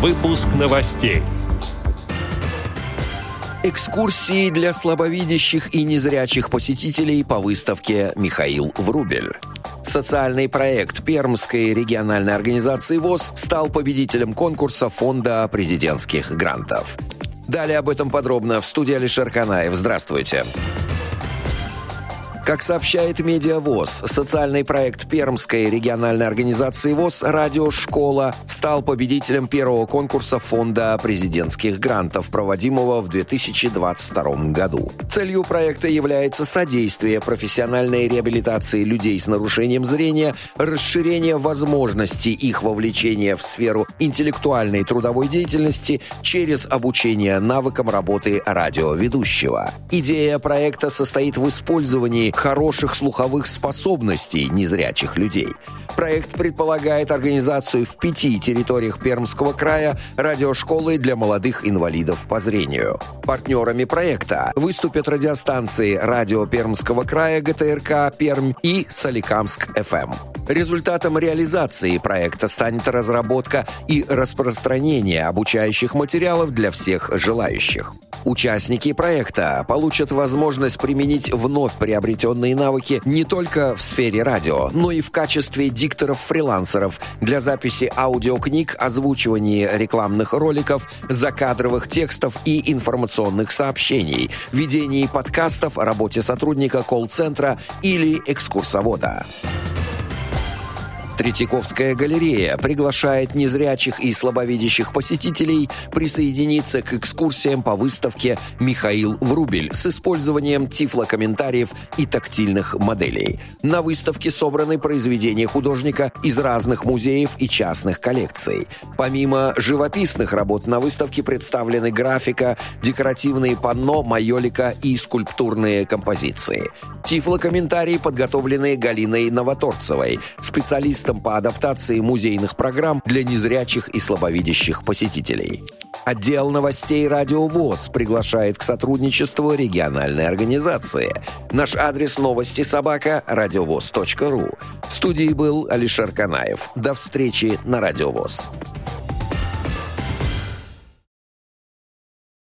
Выпуск новостей. Экскурсии для слабовидящих и незрячих посетителей по выставке «Михаил Врубель». Социальный проект Пермской региональной организации ВОЗ стал победителем конкурса Фонда президентских грантов. Далее об этом подробно в студии Алишер Канаев. Здравствуйте. Здравствуйте. Как сообщает Медиавоз, социальный проект Пермской региональной организации ВОЗ «Радиошкола» стал победителем первого конкурса Фонда президентских грантов, проводимого в 2022 году. Целью проекта является содействие профессиональной реабилитации людей с нарушением зрения, расширение возможностей их вовлечения в сферу интеллектуальной трудовой деятельности через обучение навыкам работы радиоведущего. Идея проекта состоит в использовании хороших слуховых способностей незрячих людей. Проект предполагает организацию в пяти территориях Пермского края радиошколы для молодых инвалидов по зрению. Партнерами проекта выступят радиостанции «Радио Пермского края» ГТРК «Пермь» и «Соликамск-ФМ». Результатом реализации проекта станет разработка и распространение обучающих материалов для всех желающих. Участники проекта получат возможность применить вновь приобретенные навыки не только в сфере радио, но и в качестве дикторов-фрилансеров для записи аудиокниг, озвучивания рекламных роликов, закадровых текстов и информационных сообщений, ведении подкастов, работе сотрудника колл-центра или экскурсовода. Третьяковская галерея приглашает незрячих и слабовидящих посетителей присоединиться к экскурсиям по выставке «Михаил Врубель» с использованием тифлокомментариев и тактильных моделей. На выставке собраны произведения художника из разных музеев и частных коллекций. Помимо живописных работ на выставке представлены графика, декоративные панно, майолика и скульптурные композиции. Тифлокомментарии подготовлены Галиной Новоторцевой, специалистом специалистом по адаптации музейных программ для незрячих и слабовидящих посетителей. Отдел новостей «Радио ВОЗ» приглашает к сотрудничеству региональной организации. Наш адрес новости собака – радиовоз.ру. В студии был Алишер Канаев. До встречи на «Радио ВОЗ».